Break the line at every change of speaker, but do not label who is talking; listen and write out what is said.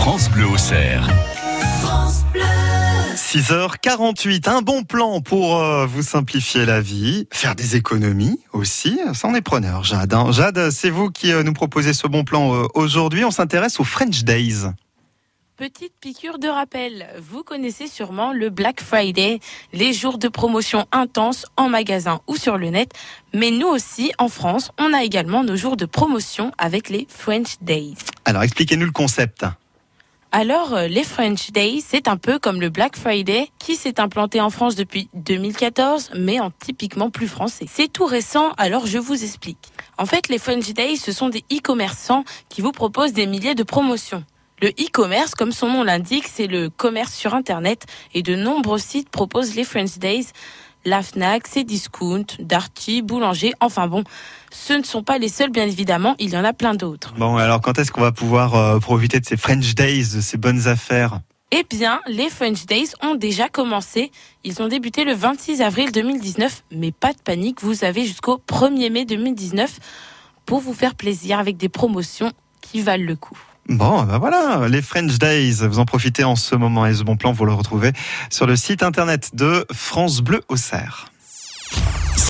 France Bleu au cerf.
6h48, un bon plan pour euh, vous simplifier la vie, faire des économies aussi. Ça en est preneur, Jade. hein. Jade, c'est vous qui euh, nous proposez ce bon plan euh, aujourd'hui. On s'intéresse aux French Days.
Petite piqûre de rappel, vous connaissez sûrement le Black Friday, les jours de promotion intenses en magasin ou sur le net, mais nous aussi, en France, on a également nos jours de promotion avec les French Days.
Alors expliquez-nous le concept.
Alors, euh, les French Days, c'est un peu comme le Black Friday qui s'est implanté en France depuis 2014, mais en typiquement plus français. C'est tout récent, alors je vous explique. En fait, les French Days, ce sont des e-commerçants qui vous proposent des milliers de promotions. Le e-commerce, comme son nom l'indique, c'est le commerce sur Internet et de nombreux sites proposent les French Days. La Fnac, Cdiscount, Darty, Boulanger, enfin bon, ce ne sont pas les seuls bien évidemment, il y en a plein d'autres.
Bon, alors quand est-ce qu'on va pouvoir euh, profiter de ces French Days, de ces bonnes affaires?
Eh bien, les French Days ont déjà commencé. Ils ont débuté le 26 avril 2019, mais pas de panique, vous avez jusqu'au 1er mai 2019 pour vous faire plaisir avec des promotions qui valent le coup.
Bon, ben voilà, les French Days, vous en profitez en ce moment et ce bon plan, vous le retrouvez sur le site internet de France Bleu au Cerf.